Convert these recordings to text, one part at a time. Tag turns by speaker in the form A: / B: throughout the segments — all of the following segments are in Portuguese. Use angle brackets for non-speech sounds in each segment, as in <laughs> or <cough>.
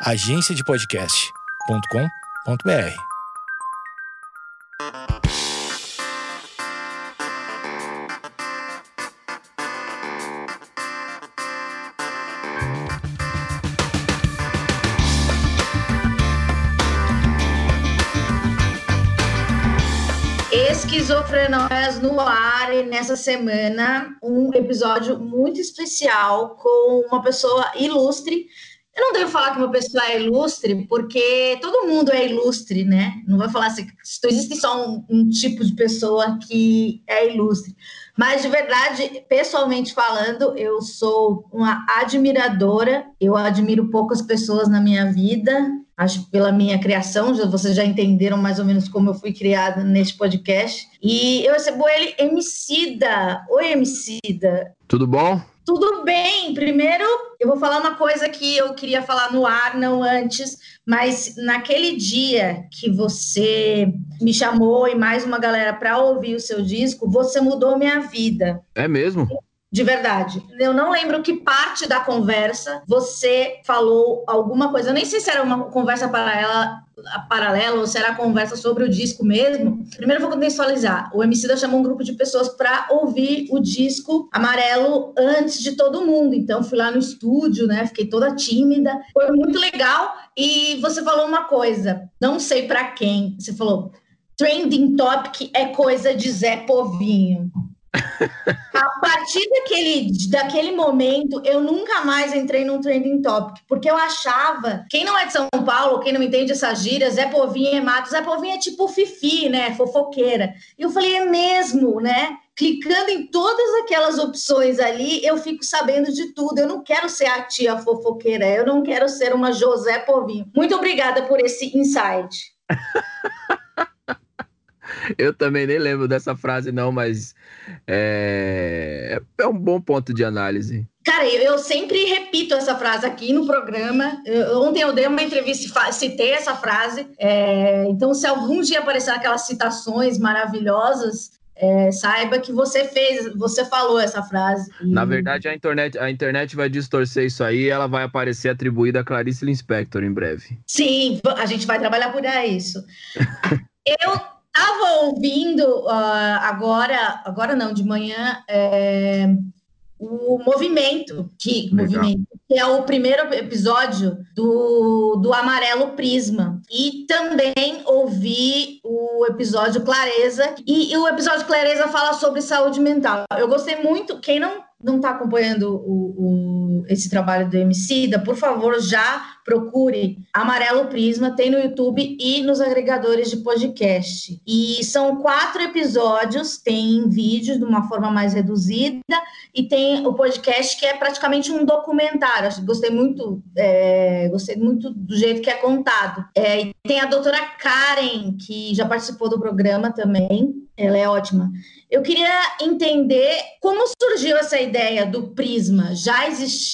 A: agenciadepodcast.com.br.
B: Esquizofrenóias no ar e nessa semana um episódio muito especial com uma pessoa ilustre eu não devo falar que uma pessoa é ilustre, porque todo mundo é ilustre, né? Não vai falar assim, existe só um, um tipo de pessoa que é ilustre. Mas, de verdade, pessoalmente falando, eu sou uma admiradora. Eu admiro poucas pessoas na minha vida. Acho pela minha criação, vocês já entenderam mais ou menos como eu fui criada neste podcast. E eu recebo ele, Emicida. Oi, Emicida.
C: Tudo bom?
B: Tudo bem. Primeiro, eu vou falar uma coisa que eu queria falar no ar, não antes, mas naquele dia que você me chamou e mais uma galera para ouvir o seu disco, você mudou minha vida.
C: É mesmo?
B: De verdade. Eu não lembro que parte da conversa você falou alguma coisa. Eu nem sei se era uma conversa paralela, paralela ou se era conversa sobre o disco mesmo. Primeiro vou contextualizar. O MC da chamou um grupo de pessoas para ouvir o disco Amarelo antes de todo mundo. Então fui lá no estúdio, né? Fiquei toda tímida. Foi muito legal. E você falou uma coisa, não sei para quem. Você falou: trending topic é coisa de Zé Povinho. A partir daquele, daquele momento, eu nunca mais entrei num trending topic, porque eu achava, quem não é de São Paulo, quem não entende essas gírias, Zé Povinho é mato, Zé Povinho é tipo fifi, né, fofoqueira. E eu falei, é mesmo, né? Clicando em todas aquelas opções ali, eu fico sabendo de tudo. Eu não quero ser a tia fofoqueira, eu não quero ser uma José Povinho. Muito obrigada por esse insight. <laughs> <laughs>
C: Eu também nem lembro dessa frase, não, mas é, é um bom ponto de análise.
B: Cara, eu, sempre repito essa frase aqui no programa. Eu, ontem eu dei uma entrevista e citei essa frase. É, então, se algum dia aparecer aquelas citações maravilhosas, é, saiba que você fez, você falou essa frase.
C: E... Na verdade, a internet, a internet vai distorcer isso aí e ela vai aparecer atribuída a Clarice Lispector em breve.
B: Sim, a gente vai trabalhar por isso. <laughs> eu estava ouvindo uh, agora, agora não, de manhã, é, o movimento, que, movimento, que é o primeiro episódio do, do Amarelo Prisma. E também ouvi o episódio Clareza. E, e o episódio Clareza fala sobre saúde mental. Eu gostei muito. Quem não não está acompanhando o, o, esse trabalho do Emicida, por favor, já procure Amarelo Prisma, tem no YouTube e nos agregadores de podcast. E são quatro episódios, tem vídeos de uma forma mais reduzida, e tem o podcast que é praticamente um documentário. Gostei muito, é, gostei muito do jeito que é contado. É, e tem a doutora Karen, que já participou do programa também, ela é ótima. Eu queria entender como surgiu essa ideia do Prisma. Já existia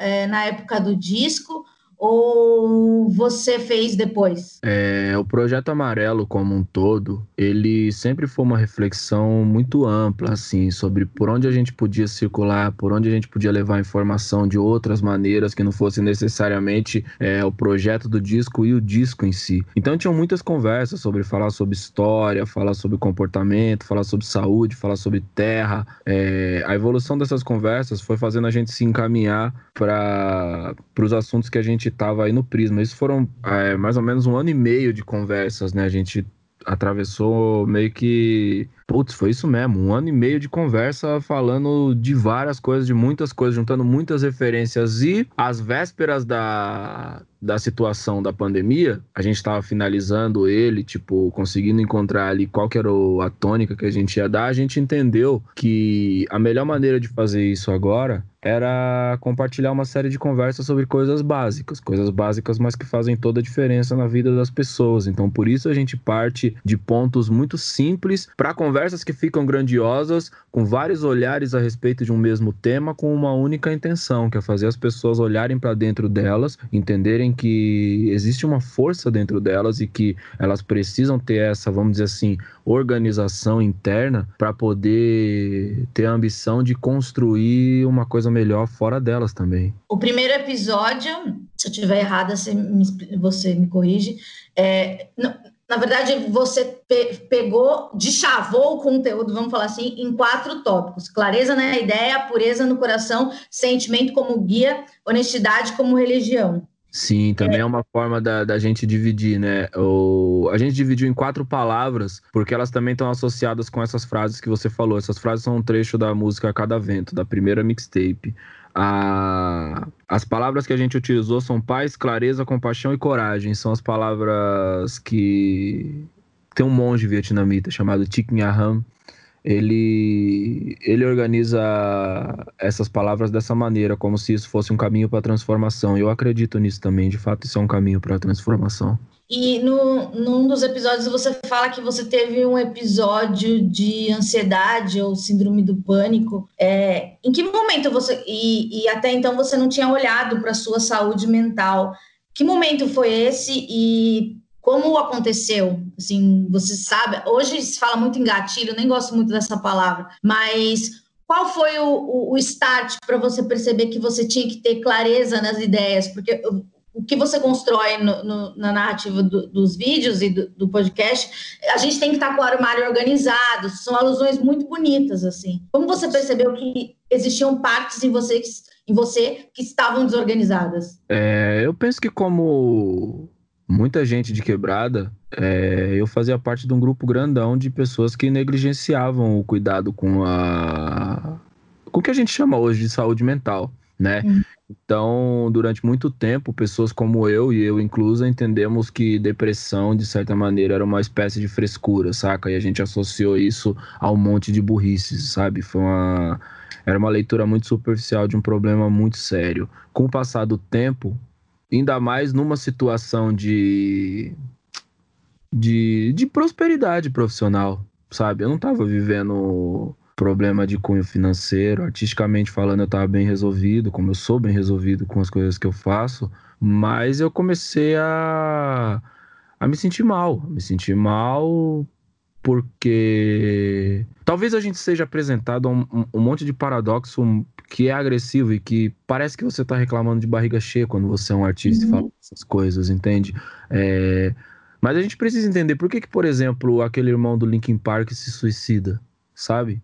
B: é, na época do disco? Ou você fez depois?
C: É, o projeto Amarelo como um todo, ele sempre foi uma reflexão muito ampla, assim, sobre por onde a gente podia circular, por onde a gente podia levar informação de outras maneiras que não fosse necessariamente é, o projeto do disco e o disco em si. Então tinham muitas conversas sobre falar sobre história, falar sobre comportamento, falar sobre saúde, falar sobre terra. É, a evolução dessas conversas foi fazendo a gente se encaminhar para os assuntos que a gente estava aí no Prisma. Isso foram é, mais ou menos um ano e meio de conversas, né? A gente atravessou meio que. Putz, foi isso mesmo. Um ano e meio de conversa falando de várias coisas, de muitas coisas, juntando muitas referências. E às vésperas da, da situação da pandemia, a gente estava finalizando ele, tipo, conseguindo encontrar ali qual que era a tônica que a gente ia dar, a gente entendeu que a melhor maneira de fazer isso agora era compartilhar uma série de conversas sobre coisas básicas, coisas básicas, mas que fazem toda a diferença na vida das pessoas. Então, por isso a gente parte de pontos muito simples para conversa conversas que ficam grandiosas, com vários olhares a respeito de um mesmo tema, com uma única intenção, que é fazer as pessoas olharem para dentro delas, entenderem que existe uma força dentro delas e que elas precisam ter essa, vamos dizer assim, organização interna para poder ter a ambição de construir uma coisa melhor fora delas também.
B: O primeiro episódio, se eu estiver errada, você me, corrige. É, na verdade, você pe pegou, deschavou o conteúdo, vamos falar assim, em quatro tópicos: clareza na ideia, pureza no coração, sentimento como guia, honestidade como religião.
C: Sim, também é, uma forma da, da gente dividir, né? O, a gente dividiu em quatro palavras, porque elas também estão associadas com essas frases que você falou. Essas frases são um trecho da música Cada Vento, da primeira mixtape. A, as palavras que a gente utilizou são paz, clareza, compaixão e coragem. São as palavras que tem um monge vietnamita chamado Thich Nha Ham. Ele, ele organiza essas palavras dessa maneira, como se isso fosse um caminho para a transformação. Eu acredito nisso também, de fato, isso é um caminho para a transformação.
B: E no, num dos episódios você fala que você teve um episódio de ansiedade ou síndrome do pânico. É, em que momento você. E, e até então você não tinha olhado para a sua saúde mental. Que momento foi esse e como aconteceu? Assim, você sabe. Hoje se fala muito em gatilho, nem gosto muito dessa palavra, mas qual foi o, o start para você perceber que você tinha que ter clareza nas ideias? Porque o que você constrói no, no, na narrativa do, dos vídeos e do, do, podcast, a gente tem que estar com o armário organizado, são alusões muito bonitas, assim. Como você percebeu que existiam partes em você que, em você que estavam desorganizadas?
C: É, eu penso que como muita gente de quebrada, é, eu fazia parte de um grupo grandão de pessoas que negligenciavam o cuidado com a... com o que a gente chama hoje de saúde mental né? Uhum. Então, durante muito tempo, pessoas como eu e eu inclusa entendemos que depressão, de certa maneira, era uma espécie de frescura, saca? E a gente associou isso a um monte de burrices, sabe? Foi uma era uma leitura muito superficial de um problema muito sério. Com o passar do tempo, ainda mais numa situação de de, de prosperidade profissional, sabe? Eu não estava vivendo problema de cunho financeiro. Artisticamente falando, eu estava bem resolvido, como eu sou bem resolvido com as coisas que eu faço, mas eu comecei a, a me sentir mal. Me sentir mal porque talvez a gente seja apresentado a um, um, monte de paradoxo que é agressivo e que parece que você está reclamando de barriga cheia quando você é um artista uhum. e fala essas coisas, entende? É... Mas a gente precisa entender por que, que, por exemplo, aquele irmão do Linkin Park se suicida, sabe?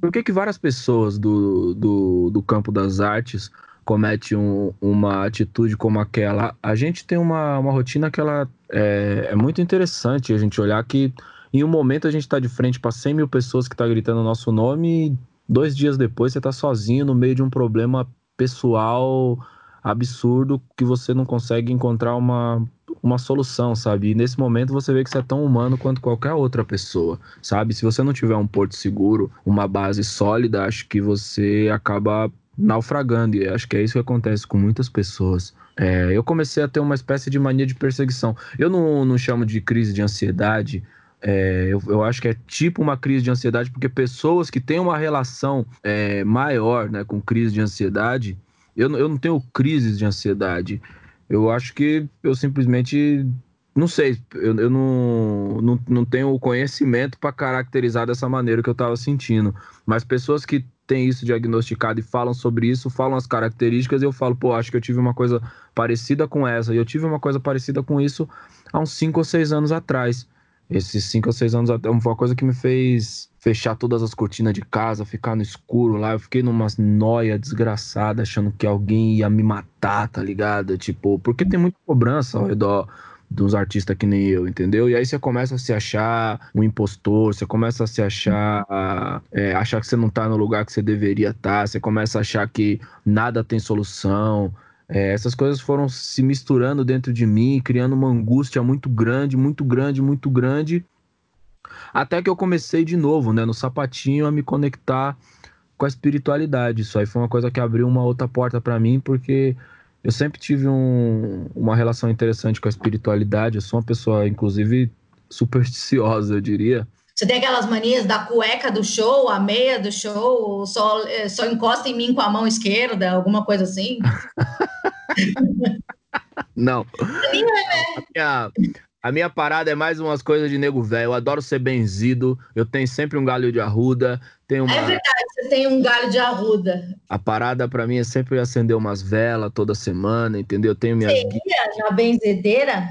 C: Por que, que várias pessoas do, do, do campo das artes cometem um, uma atitude como aquela? A gente tem uma, uma rotina que ela é, é muito interessante a gente olhar que em um momento a gente está de frente para 100 mil pessoas que está gritando o nosso nome e dois dias depois você está sozinho no meio de um problema pessoal absurdo que você não consegue encontrar uma, uma solução, sabe? E nesse momento você vê que você é tão humano quanto qualquer outra pessoa, sabe? Se você não tiver um porto seguro, uma base sólida, acho que você acaba naufragando. E acho que é isso que acontece com muitas pessoas. É, eu comecei a ter uma espécie de mania de perseguição. Eu não, não chamo de crise de ansiedade. É, eu, eu, acho que é tipo uma crise de ansiedade, porque pessoas que têm uma relação é, maior né, com crise de ansiedade, eu, eu não tenho crises de ansiedade. Eu acho que eu simplesmente não sei, eu, eu não, não, não tenho o conhecimento para caracterizar dessa maneira que eu estava sentindo. Mas pessoas que têm isso diagnosticado e falam sobre isso, falam as características, e eu falo, pô, acho que eu tive uma coisa parecida com essa. E eu tive uma coisa parecida com isso há uns 5 ou 6 anos atrás. Esses 5 ou 6 anos atrás, foi uma coisa que me fez fechar todas as cortinas de casa, ficar no escuro lá. Eu fiquei numa noia desgraçada, achando que alguém ia me matar, tá ligado? Tipo, porque tem muita cobrança ao redor dos artistas que nem eu, entendeu? E aí você começa a se achar um impostor, você começa a se achar, é, achar que você não tá no lugar que você deveria estar, tá, você começa a achar que nada tem solução. É, essas coisas foram se misturando dentro de mim, criando uma angústia muito grande, muito grande, muito grande. Até que eu comecei de novo, né, no sapatinho, a me conectar com a espiritualidade. Isso aí foi uma coisa que abriu uma outra porta para mim, porque eu sempre tive um, uma relação interessante com a espiritualidade. Eu sou uma pessoa, inclusive, supersticiosa, eu diria.
B: Você tem aquelas manias da cueca do show, a meia do show, só, é, só encosta em mim com a mão esquerda, alguma coisa assim? <laughs>
C: Não. A minha, a minha parada é mais umas coisas de nego velho. Eu adoro ser benzido. Eu tenho sempre um galho de arruda. Tenho uma...
B: É verdade, você tem um galho de arruda.
C: A parada para mim é sempre acender umas velas toda semana, entendeu? Eu tenho minhas.
B: Você ia na benzedeira?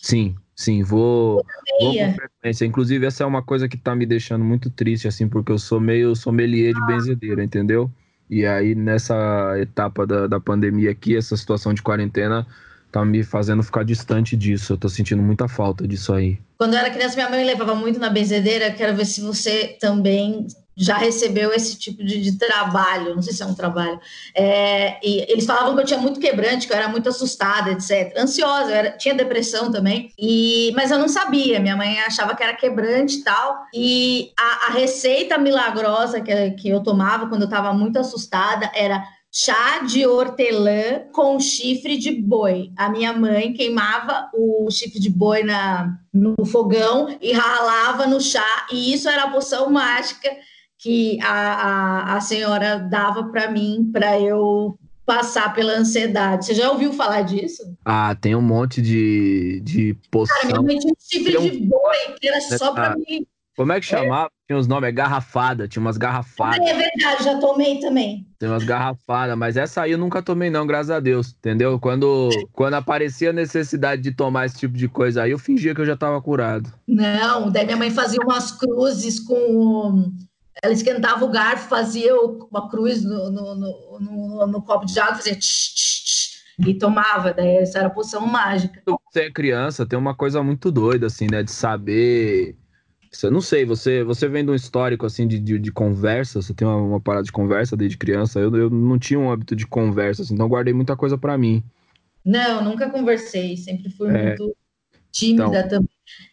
C: Sim, sim, vou, vou com frequência. Inclusive, essa é uma coisa que tá me deixando muito triste, assim, porque eu sou meio sommelier de benzedeira, entendeu? E aí, nessa etapa da, da pandemia aqui, essa situação de quarentena, tá me fazendo ficar distante disso. Eu tô sentindo muita falta disso aí.
B: Quando eu era criança, minha mãe levava muito na benzedeira. Quero ver se você também já recebeu esse tipo de, de trabalho. Não sei se é um trabalho. É, e eles falavam que eu tinha muito quebrante, que eu era muito assustada, etc. Ansiosa, eu era, tinha depressão também. E, mas eu não sabia. Minha mãe achava que era quebrante e tal. E a, a receita milagrosa que, que eu tomava quando eu estava muito assustada era chá de hortelã com chifre de boi. A minha mãe queimava o chifre de boi na, no fogão e ralava no chá, e isso era a poção mágica que a, a, a senhora dava para mim, para eu passar pela ansiedade. Você já ouviu falar disso?
C: Ah, tem um monte de, de poção. Cara, minha
B: mãe tinha um chifre um... de boi que era só para mim
C: como é que chamava? Tinha os nomes, é garrafada, tinha umas garrafadas.
B: É verdade, já tomei também.
C: Tem umas garrafadas, mas essa aí eu nunca tomei não, graças a Deus, entendeu? Quando, quando aparecia a necessidade de tomar esse tipo de coisa aí, eu fingia que eu já tava curado.
B: Não, daí minha mãe fazia umas cruzes com... Ela esquentava o garfo, fazia uma cruz no, no, no, no, no copo de água, fazia tch, tch, tch, e tomava, daí essa era a poção mágica.
C: Você é criança, tem uma coisa muito doida, assim, né, de saber eu não sei, você, você vem de um histórico assim de, de, de conversa, você tem uma, uma, parada de conversa desde criança. Eu, eu não tinha um hábito de conversa, assim, então guardei muita coisa para mim.
B: Não, nunca conversei, sempre fui é. muito tímida então... também.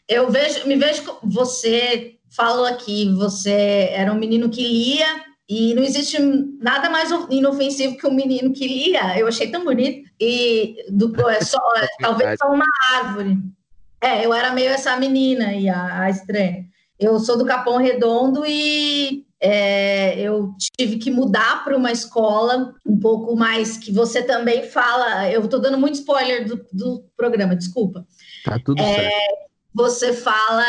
B: Eu vejo, me vejo você falou aqui, você era um menino que lia e não existe nada mais inofensivo que um menino que lia. Eu achei tão bonito. E do, é só, <laughs> talvez só uma árvore. É, eu era meio essa menina e a, a estranha. Eu sou do Capão Redondo e é, eu tive que mudar para uma escola um pouco mais que você também fala. Eu estou dando muito spoiler do, do, programa, desculpa.
C: Tá tudo é, certo.
B: Você fala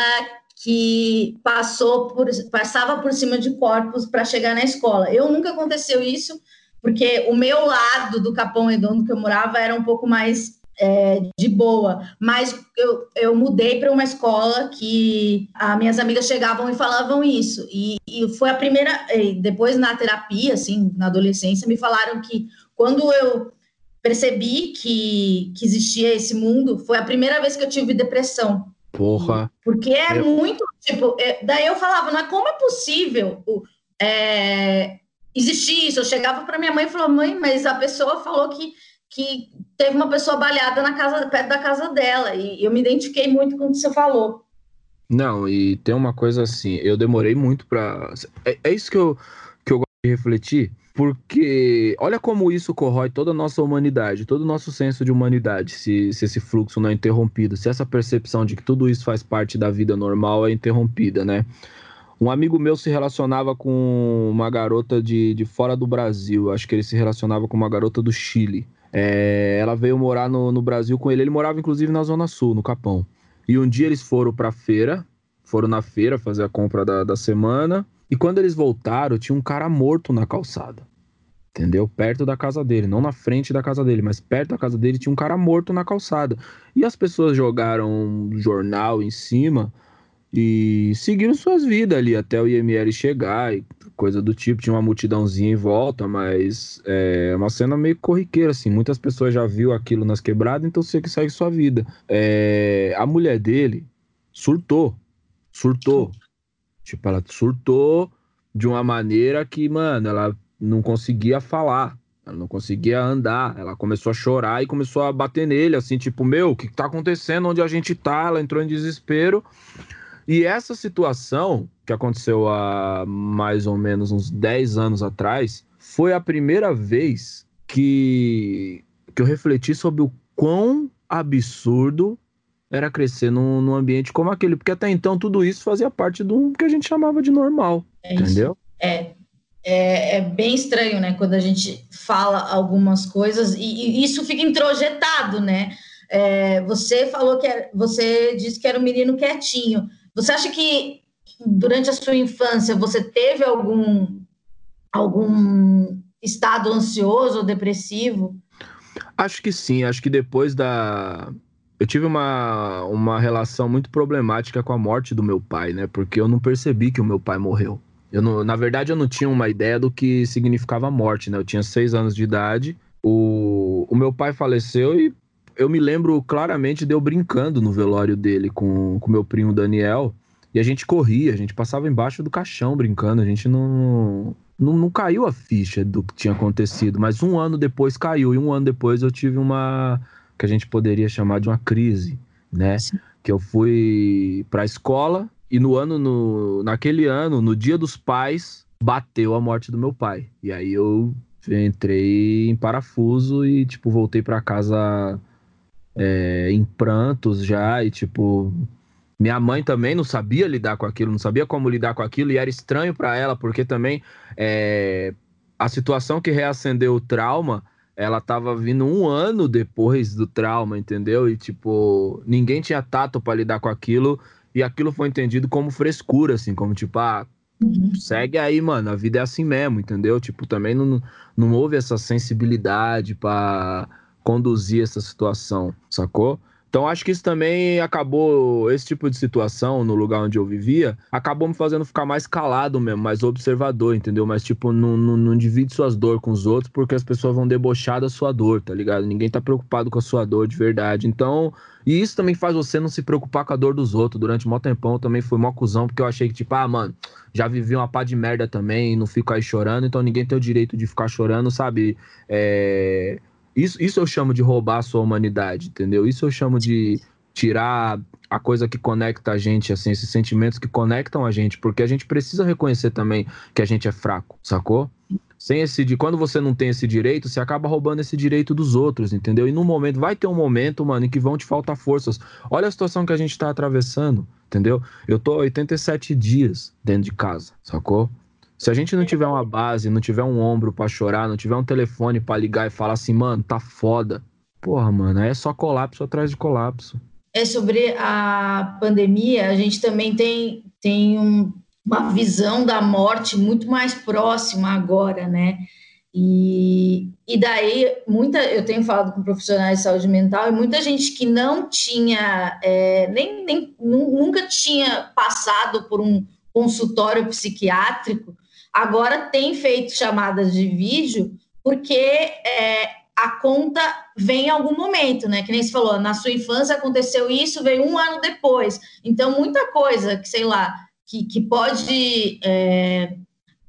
B: que passou por, passava por cima de corpos para chegar na escola. Eu nunca aconteceu isso, porque o meu lado do Capão Redondo que eu morava era um pouco mais é, de boa, mas eu, eu mudei para uma escola que as minhas amigas chegavam e falavam isso, e, e foi a primeira, depois na terapia, assim, na adolescência, me falaram que quando eu percebi que, que existia esse mundo, foi a primeira vez que eu tive depressão.
C: Porra.
B: Porque é eu... muito, tipo, é, daí eu falava, não é como é possível é, existir isso? Eu chegava para minha mãe e falava, mãe, mas a pessoa falou que que teve uma pessoa baleada na casa, perto da casa dela, e eu me identifiquei muito com o que você falou.
C: Não, e tem uma coisa assim, eu demorei muito para é, é, isso que eu, que eu gosto de refletir, porque olha como isso corrói toda a nossa humanidade, todo o nosso senso de humanidade, se, se esse fluxo não é interrompido, se essa percepção de que tudo isso faz parte da vida normal é interrompida, né? Um amigo meu se relacionava com uma garota de, de fora do Brasil, acho que ele se relacionava com uma garota do Chile. É, ela veio morar no, no, Brasil com ele. Ele morava, inclusive, na Zona Sul, no Capão. E um dia eles foram pra feira, foram na feira fazer a compra da, da semana. E quando eles voltaram, tinha um cara morto na calçada. Entendeu? Perto da casa dele. Não na frente da casa dele, mas perto da casa dele tinha um cara morto na calçada. E as pessoas jogaram um jornal em cima e seguiram suas vidas ali até o IML chegar e coisa do tipo. Tinha uma multidãozinha em volta, mas é uma cena meio corriqueira, assim. Muitas pessoas já viu aquilo nas quebradas, então você que segue sua vida. É, a mulher dele surtou, surtou. Tipo, ela surtou de uma maneira que, mano, ela não conseguia falar. Ela não conseguia andar, ela começou a chorar e começou a bater nele, assim, tipo, meu, o que tá acontecendo? Onde a gente tá? Ela entrou em desespero. E essa situação, que aconteceu há mais ou menos uns 10 anos atrás, foi a primeira vez que, que eu refleti sobre o quão absurdo era crescer num, num ambiente como aquele, porque até então tudo isso fazia parte do que a gente chamava de normal, é entendeu?
B: É, é, é, bem estranho, né, quando a gente fala algumas coisas e, e isso fica introjetado, né? É, você falou que era, você disse que era um menino quietinho. Você acha que durante a sua infância você teve algum algum estado ansioso ou depressivo?
C: Acho que sim. Acho que depois da eu tive uma, uma relação muito problemática com a morte do meu pai, né? Porque eu não percebi que o meu pai morreu. Eu não, na verdade, eu não tinha uma ideia do que significava a morte, né? Eu tinha seis anos de idade. O, o meu pai faleceu e eu me lembro claramente de eu brincando no velório dele com o meu primo Daniel. E a gente corria, a gente passava embaixo do caixão brincando, a gente não, não, não caiu a ficha do que tinha acontecido, mas um ano depois caiu, e um ano depois eu tive uma que a gente poderia chamar de uma crise, né? Sim. Que eu fui para a escola e no ano, no, naquele ano, no dia dos pais, bateu a morte do meu pai. E aí eu entrei em parafuso e, tipo, voltei para casa é, em prantos já e, tipo, minha mãe também não sabia lidar com aquilo, não sabia como lidar com aquilo, e era estranho para ela, porque também é, a situação que reacendeu o trauma, ela tava vindo um ano depois do trauma, entendeu? E, tipo, ninguém tinha tato para lidar com aquilo, e aquilo foi entendido como frescura, assim, como tipo, ah, uhum. segue aí, mano, a vida é assim mesmo, entendeu? Tipo, também não, não houve essa sensibilidade para conduzir essa situação, sacou? Então acho que isso também acabou, esse tipo de situação no lugar onde eu vivia, acabou me fazendo ficar mais calado mesmo, mais observador, entendeu? Mas tipo, não, não, não divide suas dores com os outros porque as pessoas vão debochar da sua dor, tá ligado? Ninguém tá preocupado com a sua dor de verdade. Então, e isso também faz você não se preocupar com a dor dos outros. Durante um tempão eu também fui mó cuzão, porque eu achei que, tipo, ah, mano, já vivi uma pá de merda também, não fico aí chorando, então ninguém tem o direito de ficar chorando, sabe? É isso, isso eu chamo de roubar a sua humanidade, entendeu? Isso eu chamo de tirar a coisa que conecta a gente, assim, esses sentimentos que conectam a gente, porque a gente precisa reconhecer também que a gente é fraco, sacou? Sem esse de quando você não tem esse direito, você acaba roubando esse direito dos outros, entendeu? E no momento vai ter um momento, mano, em que vão te faltar forças. Olha a situação que a gente tá atravessando, entendeu? Eu tô 87 dias dentro de casa, sacou? Se a gente não tiver uma base, não tiver um ombro para chorar, não tiver um telefone para ligar e falar assim, mano, tá foda. Porra, mano, aí é só colapso atrás de colapso.
B: É sobre a pandemia, a gente também tem, tem um, uma visão da morte muito mais próxima agora, né? E, e daí, muita, eu tenho falado com profissionais de saúde mental e muita gente que não tinha, é, nem, nem nunca tinha passado por um consultório psiquiátrico, agora tem feito chamadas de vídeo porque é, a conta vem em algum momento, né? Que nem se falou, na sua infância aconteceu isso, veio um ano depois. Então, muita coisa que, sei lá, que, que pode é,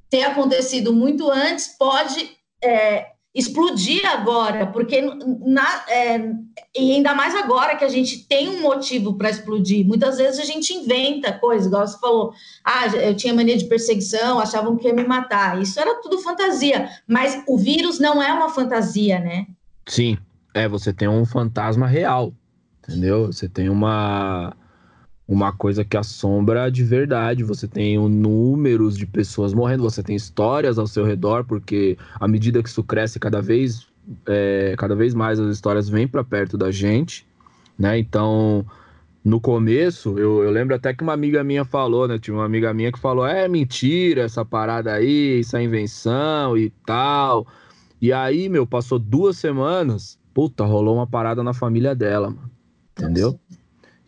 B: ter acontecido muito antes, pode é, explodir agora, porque na, é, e ainda mais agora que a gente tem um motivo para explodir. Muitas vezes a gente inventa coisas, igual você falou, ah, eu tinha mania de perseguição, achavam que ia me matar. Isso era tudo fantasia, mas o vírus não é uma fantasia, né?
C: Sim, é, você tem um fantasma real, entendeu? Você tem uma uma coisa que assombra de verdade. Você tem um números de pessoas morrendo, você tem histórias ao seu redor, porque à medida que isso cresce cada vez, é, cada vez mais as histórias vêm para perto da gente, né? Então, no começo, eu, eu, lembro até que uma amiga minha falou, né? Tinha uma amiga minha que falou: é mentira essa parada aí, isso é invenção e tal. E aí, meu, passou duas semanas, puta, rolou uma parada na família dela, mano. Entendeu?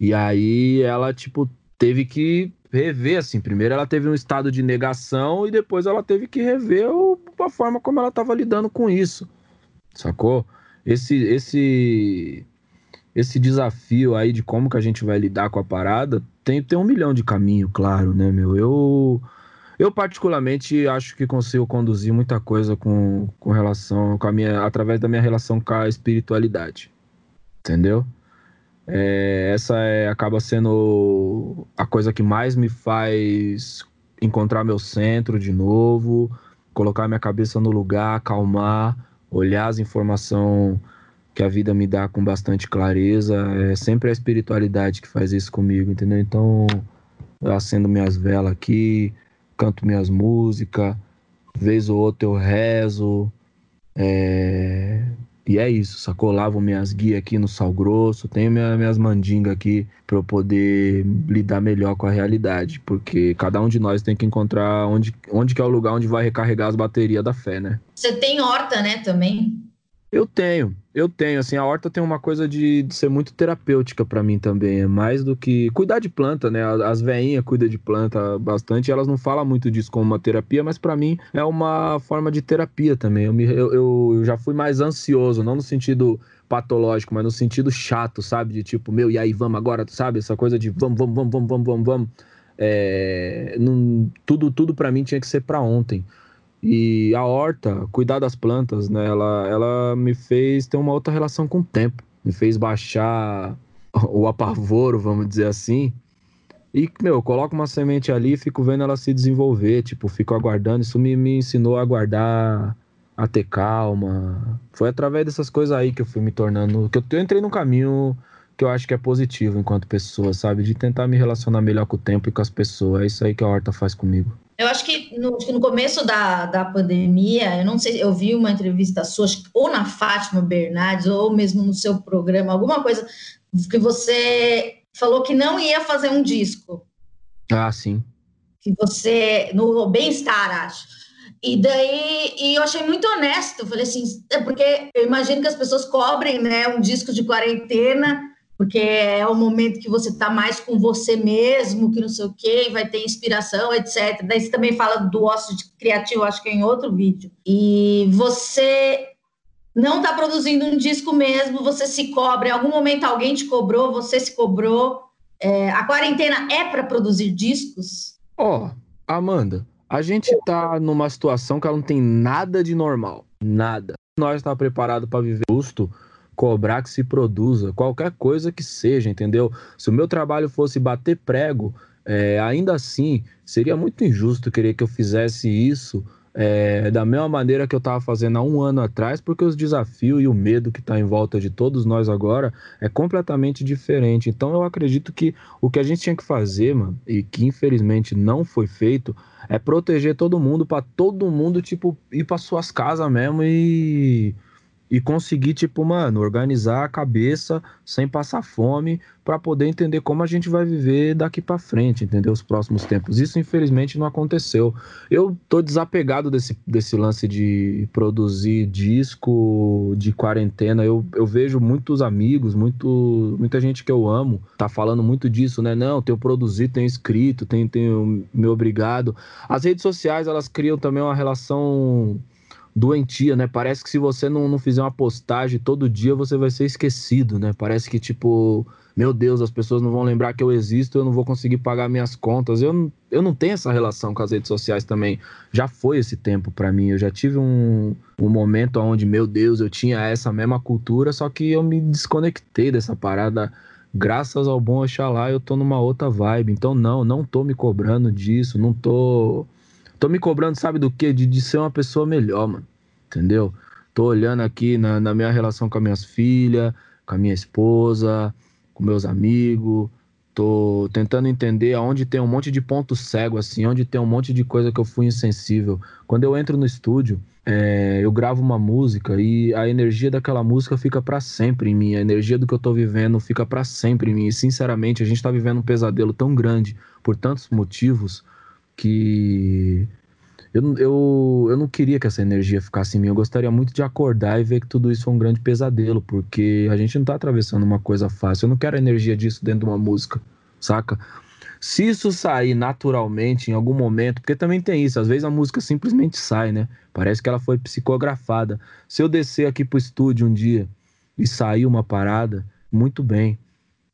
C: E aí ela, tipo, teve que rever, assim. Primeiro ela teve um estado de negação e depois ela teve que rever o, a forma como ela estava lidando com isso. Sacou? Esse, esse, esse desafio aí de como que a gente vai lidar com a parada tem, tem um milhão de caminho, claro, né, meu? Eu, eu particularmente acho que consigo conduzir muita coisa com, com relação, com a minha, através da minha relação com a espiritualidade. Entendeu? É, essa é, acaba sendo a coisa que mais me faz encontrar meu centro de novo, colocar minha cabeça no lugar, acalmar, olhar as informações que a vida me dá com bastante clareza. É sempre a espiritualidade que faz isso comigo, entendeu? Então, eu acendo minhas velas aqui, canto minhas músicas, vez ou outra eu rezo. É... E é isso, sacou? Lavo minhas guias aqui no sal grosso, tenho minha, minhas mandingas aqui para eu poder lidar melhor com a realidade, porque cada um de nós tem que encontrar onde, onde que é o lugar onde vai recarregar as baterias da fé, né?
B: Você tem horta, né, também?
C: Eu tenho, eu tenho. Assim, a horta tem uma coisa de, de ser muito terapêutica para mim também. É mais do que cuidar de planta, né? As veinhas cuidam de planta bastante. Elas não falam muito disso como uma terapia, mas para mim é uma forma de terapia também. Eu, me, eu, eu já fui mais ansioso, não no sentido patológico, mas no sentido chato, sabe? De tipo, meu, e aí, vamos agora, sabe? Essa coisa de vamos, vamos, vamos, vamos, vamos, vamos. É, não, tudo, tudo para mim tinha que ser para ontem. E a horta, cuidar das plantas, né? Ela, ela me fez ter uma outra relação com o tempo. Me fez baixar o apavoro, vamos dizer assim. E, meu, eu coloco uma semente ali e fico vendo ela se desenvolver. Tipo, fico aguardando. Isso me, me ensinou a aguardar, a ter calma. Foi através dessas coisas aí que eu fui me tornando. Que eu, eu entrei num caminho que eu acho que é positivo enquanto pessoa, sabe? De tentar me relacionar melhor com o tempo e com as pessoas. É isso aí que a horta faz comigo.
B: Eu acho que no, no, começo da, da pandemia, eu não sei, eu vi uma entrevista sua, ou na Fátima Bernardes, ou mesmo no seu programa, alguma coisa que você falou que não ia fazer um disco.
C: Ah, sim.
B: Que você, no bem-estar, acho. E daí, e eu achei muito honesto, falei assim, é porque eu imagino que as pessoas cobrem, né, um disco de quarentena, porque é o momento que você está mais com você mesmo, que não sei o quê, vai ter inspiração, etc. Daí você também fala do ócio criativo, acho que é em outro vídeo. E você não está produzindo um disco mesmo, você se cobra. Em algum momento alguém te cobrou, você se cobrou. É, a quarentena é para produzir discos?
C: Ó, oh, Amanda, a gente está numa situação que ela não tem nada de normal. Nada. Nós está preparado para viver justo cobrar que se produza, qualquer coisa que seja, entendeu? Se o meu trabalho fosse bater prego, é, ainda assim seria muito injusto querer que eu fizesse isso é, da mesma maneira que eu estava fazendo há um ano atrás, porque os desafios e o medo que está em volta de todos nós agora é completamente diferente. Então eu acredito que o que a gente tinha que fazer, mano, e que infelizmente não foi feito, é proteger todo mundo para todo mundo tipo ir para suas casas mesmo e e conseguir, tipo, mano, organizar a cabeça sem passar fome para poder entender como a gente vai viver daqui para frente, entendeu? Os próximos tempos. Isso, infelizmente, não aconteceu. Eu tô desapegado desse, desse lance de produzir disco de quarentena. Eu, eu vejo muitos amigos, muito, muita gente que eu amo, tá falando muito disso, né? Não, tenho produzido, tenho escrito, tenho, tenho me obrigado. As redes sociais, elas criam também uma relação doentia, né? Parece que se você não, não fizer uma postagem todo dia, você vai ser esquecido, né? Parece que, tipo, meu Deus, as pessoas não vão lembrar que eu existo, eu não vou conseguir pagar minhas contas. Eu, eu não tenho essa relação com as redes sociais também. Já foi esse tempo para mim. Eu já tive um, um momento onde, meu Deus, eu tinha essa mesma cultura, só que eu me desconectei dessa parada. Graças ao bom Oxalá, eu tô numa outra vibe. Então, não, não tô me cobrando disso, não tô Tô me cobrando, sabe do quê? De, de ser uma pessoa melhor, mano. Entendeu? Tô olhando aqui na, na minha relação com as minhas filhas, com a minha esposa, com meus amigos. Tô tentando entender aonde tem um monte de ponto cego, assim, onde tem um monte de coisa que eu fui insensível. Quando eu entro no estúdio, é, eu gravo uma música e a energia daquela música fica para sempre em mim. A energia do que eu tô vivendo fica para sempre em mim. E, sinceramente, a gente tá vivendo um pesadelo tão grande por tantos motivos que eu, eu, eu não queria que essa energia ficasse em mim. Eu gostaria muito de acordar e ver que tudo isso foi um grande pesadelo, porque a gente não tá atravessando uma coisa fácil. Eu não quero a energia disso dentro de uma música, saca? Se isso sair naturalmente em algum momento, porque também tem isso, às vezes a música simplesmente sai, né? Parece que ela foi psicografada. Se eu descer aqui pro estúdio um dia e sair uma parada, muito bem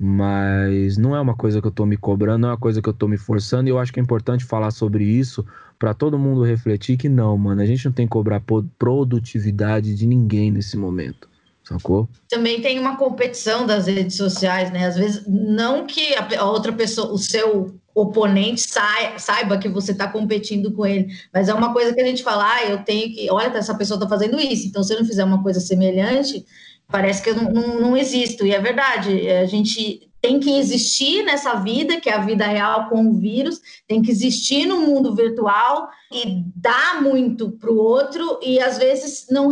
C: mas não é uma coisa que eu tô me cobrando, não é uma coisa que eu tô me forçando, e eu acho que é importante falar sobre isso para todo mundo refletir que não, mano, a gente não tem que cobrar produtividade de ninguém nesse momento. Sacou?
B: Também tem uma competição das redes sociais, né? Às vezes, não que a outra pessoa, o seu oponente saiba, saiba que você está competindo com ele, mas é uma coisa que a gente fala, ah, eu tenho que, olha, essa pessoa está fazendo isso, então se eu não fizer uma coisa semelhante, Parece que eu não, não, não existo. E é verdade, a gente tem que existir nessa vida, que é a vida real com o vírus, tem que existir no mundo virtual e dar muito para o outro e às vezes não,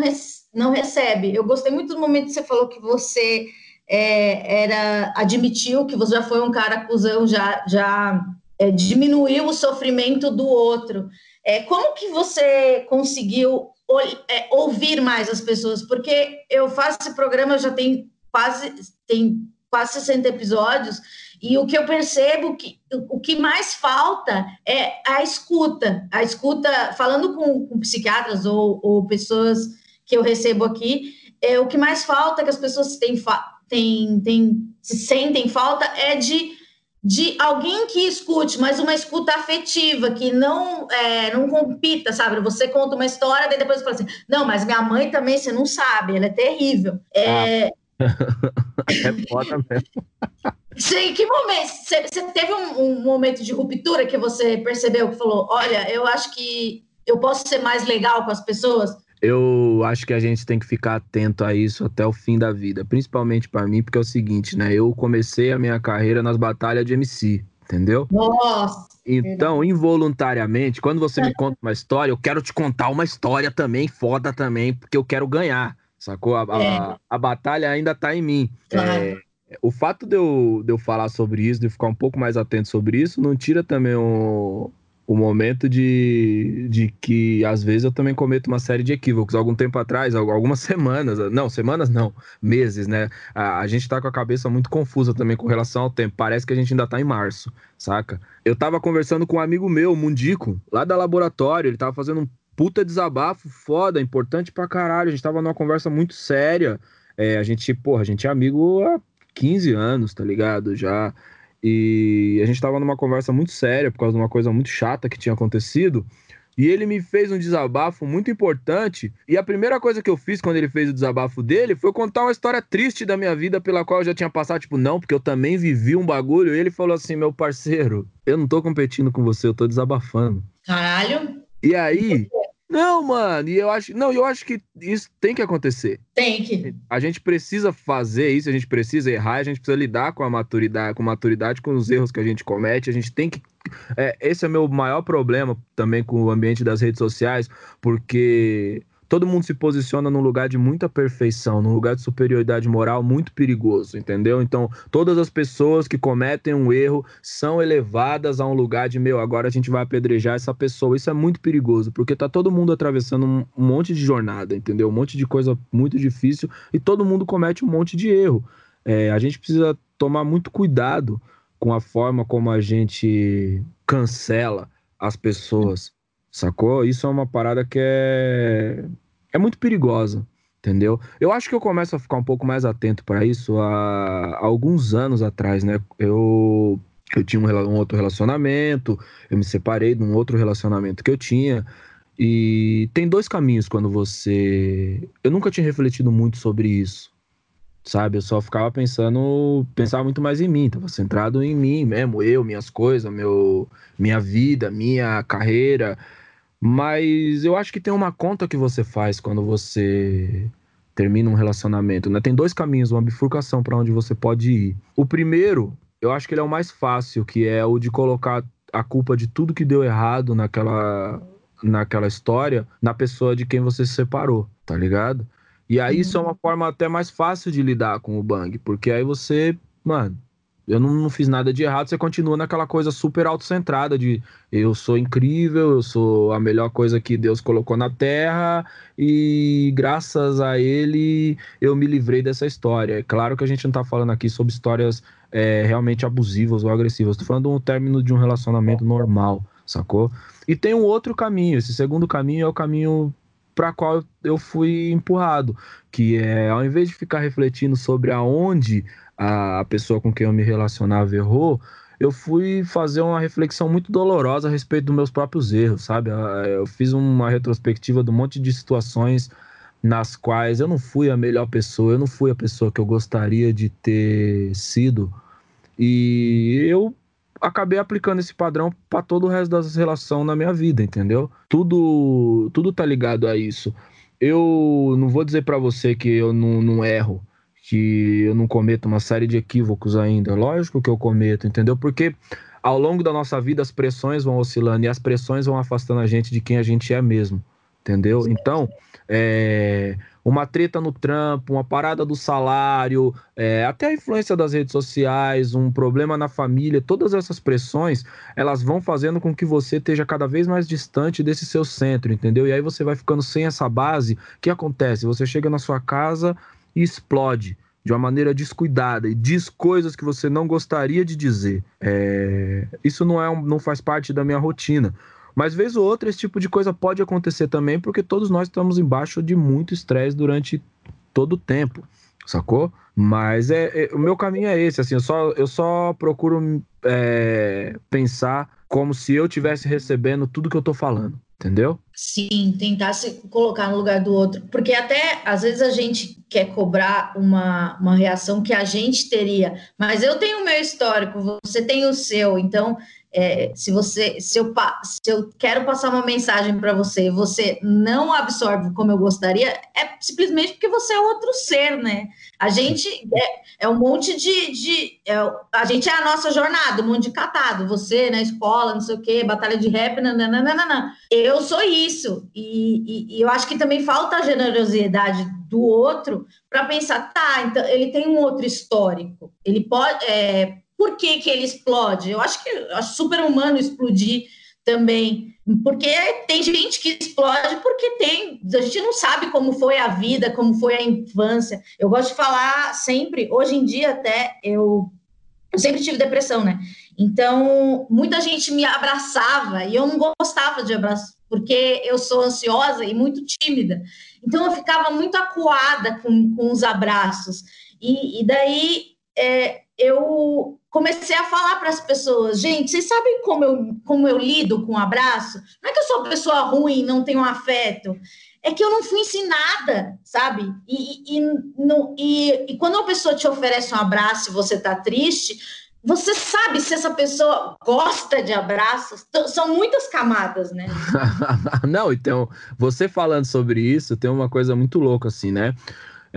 B: não recebe. Eu gostei muito do momento que você falou que você é, era admitiu que você já foi um cara acusão, já, já é, diminuiu o sofrimento do outro. É, como que você conseguiu é, ouvir mais as pessoas? Porque eu faço esse programa já tem quase tem quase 60 episódios e o que eu percebo que o que mais falta é a escuta, a escuta falando com, com psiquiatras ou, ou, pessoas que eu recebo aqui, é o que mais falta que as pessoas têm, têm, têm se sentem falta é de de alguém que escute, mas uma escuta afetiva, que não é, não compita, sabe? Você conta uma história, daí depois você fala assim, não, mas minha mãe também, você não sabe, ela é terrível. É, ah. <laughs>
C: é foda mesmo.
B: Sim, que momento? Você, você teve um, um, momento de ruptura que você percebeu que falou, olha, eu acho que eu posso ser mais legal com as pessoas?
C: Eu acho que a gente tem que ficar atento a isso até o fim da vida, principalmente para mim, porque é o seguinte, né? Eu comecei a minha carreira nas batalhas de MC, entendeu?
B: Nossa!
C: Então, involuntariamente, quando você me conta uma história, eu quero te contar uma história também, foda também, porque eu quero ganhar, sacou? A, é. a, a batalha ainda tá em mim. Claro. É, o fato de eu, de eu falar sobre isso, de ficar um pouco mais atento sobre isso, não tira também o, o momento de, de que às vezes eu também cometo uma série de equívocos. Algum tempo atrás, algumas semanas, não, semanas não, meses, né? A, a gente tá com a cabeça muito confusa também com relação ao tempo. Parece que a gente ainda tá em março, saca? Eu tava conversando com um amigo meu, Mundico, lá da laboratório, ele tava fazendo um puta desabafo foda, importante pra caralho. A gente tava numa conversa muito séria. É, a gente, porra, a gente é amigo há 15 anos, tá ligado? Já. E a gente estava numa conversa muito séria por causa de uma coisa muito chata que tinha acontecido. E ele me fez um desabafo muito importante. E a primeira coisa que eu fiz quando ele fez o desabafo dele foi contar uma história triste da minha vida pela qual eu já tinha passado. Tipo, não, porque eu também vivi um bagulho. E ele falou assim: meu parceiro, eu não tô competindo com você, eu tô desabafando.
B: Caralho.
C: E aí, não, mano, e eu acho, não, eu acho que isso tem que acontecer.
B: Tem que.
C: A gente precisa fazer isso, a gente precisa errar, a gente precisa lidar com a maturidade, com maturidade, com os erros que a gente comete, a gente tem que é, esse é meu maior problema também com o ambiente das redes sociais, porque todo mundo se posiciona num lugar de muita perfeição, num lugar de superioridade moral muito perigoso, entendeu? Então, todas as pessoas que cometem um erro são elevadas a um lugar de, meu, agora a gente vai apedrejar essa pessoa. Isso é muito perigoso, porque tá todo mundo atravessando um, monte de jornada, entendeu? Um monte de coisa muito difícil e todo mundo comete um monte de erro. É, a gente precisa tomar muito cuidado com a forma como a gente cancela as pessoas sacou? Isso é uma parada que é, é muito perigosa, entendeu? Eu acho que eu começo a ficar um pouco mais atento para isso há, há, alguns anos atrás, né? Eu, eu tinha um, um outro relacionamento, eu me separei de um outro relacionamento que eu tinha. E tem dois caminhos quando você. Eu nunca tinha refletido muito sobre isso, sabe? Eu só ficava pensando, pensava muito mais em mim, tava centrado em mim mesmo, eu, minhas coisas, meu, minha vida, minha carreira, mas eu acho que tem uma conta que você faz quando você termina um relacionamento, né? Tem dois caminhos, uma bifurcação para onde você pode ir. O primeiro, eu acho que ele é o mais fácil, que é o de colocar a culpa de tudo que deu errado naquela naquela história na pessoa de quem você se separou, tá ligado? E aí isso é uma forma até mais fácil de lidar com o bang, porque aí você, mano, eu não, não, fiz nada de errado, você continua naquela coisa super autocentrada de eu sou incrível, eu sou a melhor coisa que Deus colocou na terra e graças a ele eu me livrei dessa história. É claro que a gente não tá falando aqui sobre histórias é, realmente abusivas ou agressivas, tô falando um término de um relacionamento normal, sacou? E tem um outro caminho, esse segundo caminho é o caminho para qual eu fui empurrado, que é ao invés de ficar refletindo sobre aonde a pessoa com quem eu me relacionava errou, eu fui fazer uma reflexão muito dolorosa a respeito dos meus próprios erros, sabe? Eu fiz uma retrospectiva de um monte de situações nas quais eu não fui a melhor pessoa, eu não fui a pessoa que eu gostaria de ter sido. E eu acabei aplicando esse padrão para todo o resto das relações na minha vida, entendeu? Tudo tudo tá ligado a isso. eu não vou dizer para você que eu não, não erro, que eu não cometo uma série de equívocos ainda. Lógico que eu cometo, entendeu? Porque ao longo da nossa vida as pressões vão oscilando e as pressões vão afastando a gente de quem a gente é mesmo, entendeu? Então, é, uma treta no trampo, uma parada do salário, é, até a influência das redes sociais, um problema na família, todas essas pressões, elas vão fazendo com que você esteja cada vez mais distante desse seu centro, entendeu? E aí você vai ficando sem essa base. O que acontece? Você chega na sua casa e explode de uma maneira descuidada e diz coisas que você não gostaria de dizer. É... Isso não, é um, não faz parte da minha rotina. Mas vez ou outra esse tipo de coisa pode acontecer também, porque todos nós estamos embaixo de muito estresse durante todo o tempo, sacou? Mas é, é, o meu caminho é esse, assim, eu só, eu só procuro é, pensar como se eu tivesse recebendo tudo que eu tô falando, entendeu?
B: Sim, tentar se colocar no lugar do outro, porque até às vezes a gente quer cobrar uma, uma reação que a gente teria, mas eu tenho o meu histórico, você tem o seu, então é, se você, se eu, se eu quero passar uma mensagem para você, você não absorve como eu gostaria, é simplesmente porque você é outro ser, né? A gente é, é um monte de, de é, a gente é a nossa jornada, um monte de catado. Você na escola, não sei o quê, batalha de rap, nananana. Eu sou isso e, e, e eu acho que também falta a generosidade do outro para pensar, tá? Então ele tem um outro histórico, ele pode é, por que, que ele explode? Eu acho que é super humano explodir também, porque tem gente que explode porque tem, a gente não sabe como foi a vida, como foi a infância. Eu gosto de falar sempre, hoje em dia até eu, eu sempre tive depressão, né? Então, muita gente me abraçava e eu não gostava de abraço, porque eu sou ansiosa e muito tímida. Então, eu ficava muito acuada com, com os abraços. E, e daí, é, eu comecei a falar para as pessoas, gente, vocês sabem como eu, como eu lido com um abraço? Não é que eu sou uma pessoa ruim, não tenho afeto, é que eu não fui ensinada, sabe? E, e, e, e quando uma pessoa te oferece um abraço e você está triste, você sabe se essa pessoa gosta de abraços? São muitas camadas, né? <laughs>
C: não, então, você falando sobre isso, tem uma coisa muito louca, assim, né?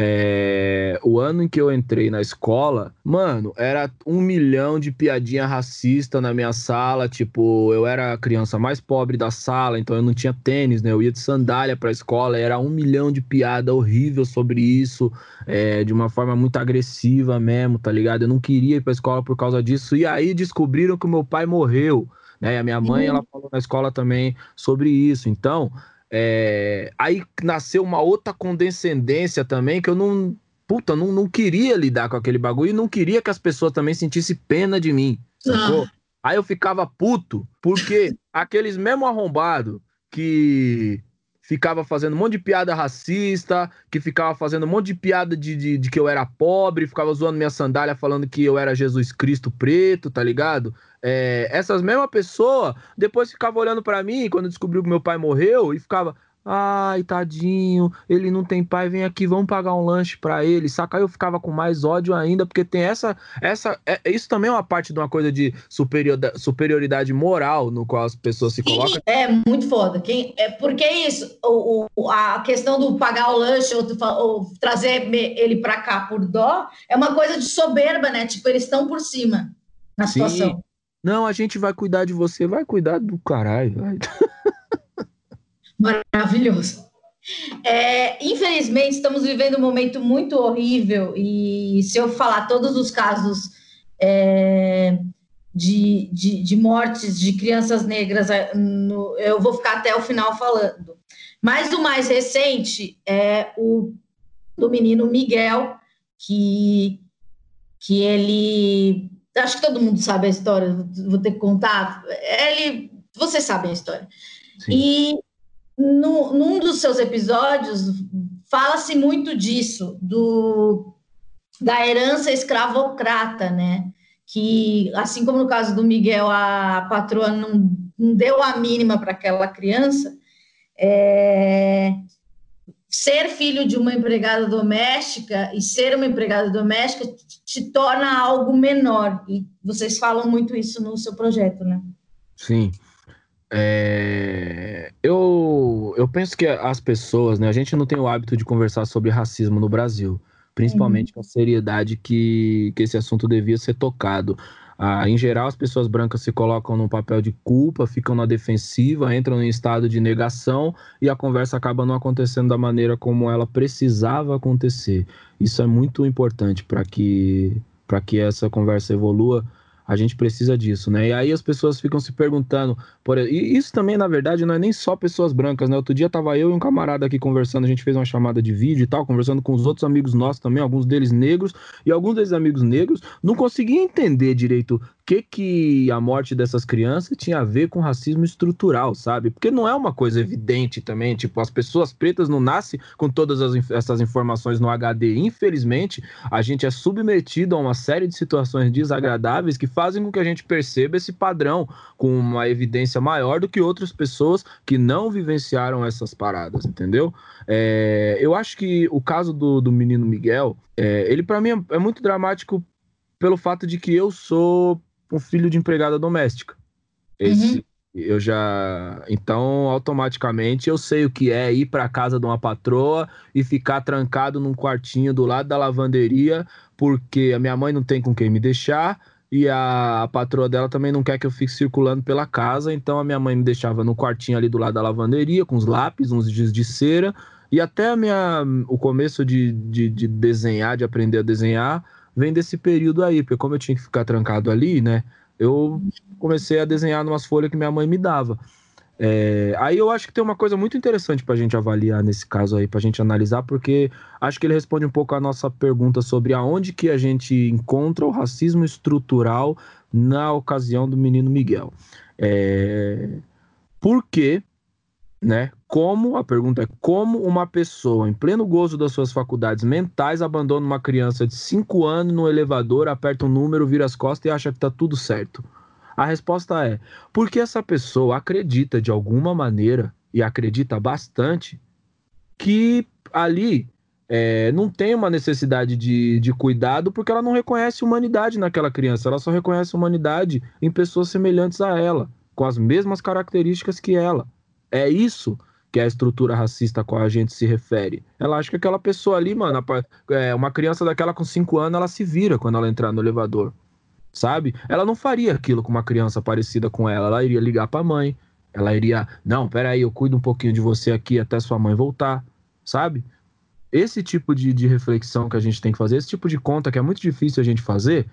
C: É, o ano em que eu entrei na escola, mano, era um milhão de piadinha racista na minha sala. Tipo, eu era a criança mais pobre da sala, então eu não tinha tênis, né? Eu ia de sandália pra escola, era um milhão de piada horrível sobre isso, é, de uma forma muito agressiva mesmo, tá ligado? Eu não queria ir pra escola por causa disso. E aí descobriram que o meu pai morreu. Né? E a minha mãe, uhum. ela falou na escola também sobre isso. Então, é, aí nasceu uma outra condescendência também que eu não. Puta, não, não queria lidar com aquele bagulho e não queria que as pessoas também sentissem pena de mim. Sacou? Ah. Aí eu ficava puto, porque <laughs> aqueles mesmo arrombado que ficava fazendo um monte de piada racista, que ficava fazendo um monte de piada de, de, de, que eu era pobre, ficava zoando minha sandália falando que eu era Jesus Cristo preto, tá ligado? É, essas mesmas pessoas depois ficava olhando para mim quando descobriu que meu pai morreu e ficava, Ai, tadinho, ele não tem pai, vem aqui, vamos pagar um lanche para ele. Saca? Aí eu ficava com mais ódio ainda, porque tem essa. essa é, isso também é uma parte de uma coisa de superior, superioridade moral no qual as pessoas se colocam.
B: É muito foda. Quem, é, porque é isso, o, o, a questão do pagar o lanche ou, ou trazer ele para cá por dó é uma coisa de soberba, né? Tipo, eles estão por cima na Sim. situação.
C: Não, a gente vai cuidar de você, vai cuidar do caralho. <laughs>
B: Maravilhoso. É, infelizmente, estamos vivendo um momento muito horrível e se eu falar todos os casos é, de, de, de, mortes de crianças negras, é, no, eu vou ficar até o final falando. Mas o mais recente é o do menino Miguel, que, que ele. Acho que todo mundo sabe a história, vou ter que contar. Ele, vocês sabem a história. Sim. E no, num dos seus episódios, fala-se muito disso, do, da herança escravocrata, né? Que, assim como no caso do Miguel, a patroa não, não deu a mínima para aquela criança, é, ser filho de uma empregada doméstica e ser uma empregada doméstica te torna algo menor. E vocês falam muito isso no seu projeto, né?
C: Sim. É, eu, eu penso que as pessoas, né, a gente não tem o hábito de conversar sobre racismo no Brasil, principalmente uhum. com a seriedade que, que esse assunto devia ser tocado. Ah, em geral, as pessoas brancas se colocam num papel de culpa, ficam na defensiva, entram em estado de negação e a conversa acaba não acontecendo da maneira como ela precisava acontecer. Isso é muito importante para que, que essa conversa evolua a gente precisa disso, né? E aí as pessoas ficam se perguntando, por... e isso também, na verdade, não é nem só pessoas brancas, né? Outro dia tava eu e um camarada aqui conversando, a gente fez uma chamada de vídeo e tal, conversando com os outros amigos nossos também, alguns deles negros, e alguns desses amigos negros não conseguiam entender direito que, que a morte dessas crianças tinha a ver com racismo estrutural, sabe? Porque não é uma coisa evidente também, tipo, as pessoas pretas não nascem com todas as, essas informações no HD. Infelizmente, a gente é submetido a uma série de situações desagradáveis que fazem com que a gente perceba esse padrão com uma evidência maior do que outras pessoas que não vivenciaram essas paradas, entendeu? É, eu acho que o caso do, do menino Miguel, é, ele para mim é, é muito dramático pelo fato de que eu sou um filho de empregada doméstica. Esse, uhum. Eu já. Então, automaticamente, eu sei o que é ir para casa de uma patroa e ficar trancado num quartinho do lado da lavanderia, porque a minha mãe não tem com quem me deixar e a, patroa dela também não quer que eu fique circulando pela casa. Então, a minha mãe me deixava no quartinho ali do lado da lavanderia, com os lápis, uns dias de cera. E até minha, o começo de, de, de desenhar, de aprender a desenhar, vem desse período aí, porque como eu tinha que ficar trancado ali, né? Eu comecei a desenhar numas folhas que minha mãe me dava. É, aí eu acho que tem uma coisa muito interessante para a gente avaliar nesse caso aí, para a gente analisar, porque acho que ele responde um pouco a nossa pergunta sobre aonde que a gente encontra o racismo estrutural na ocasião do menino Miguel. É, por que né? Como, a pergunta é como uma pessoa em pleno gozo das suas faculdades mentais abandona uma criança de 5 anos no elevador, aperta um número, vira as costas e acha que tá tudo certo? A resposta é porque essa pessoa acredita de alguma maneira, e acredita bastante, que ali é, não tem uma necessidade de, de cuidado porque ela não reconhece humanidade naquela criança, ela só reconhece humanidade em pessoas semelhantes a ela, com as mesmas características que ela. É isso que a estrutura racista a qual a gente se refere. Ela acha que aquela pessoa ali, mano, é, uma criança daquela com 5 anos, ela se vira quando ela entrar no elevador, sabe? Ela não faria aquilo com uma criança parecida com ela. Ela iria ligar pra mãe, ela iria, não, peraí, eu cuido um pouquinho de você aqui até sua mãe voltar, sabe? Esse tipo de, de reflexão que a gente tem que fazer, esse tipo de conta que é muito difícil a gente fazer,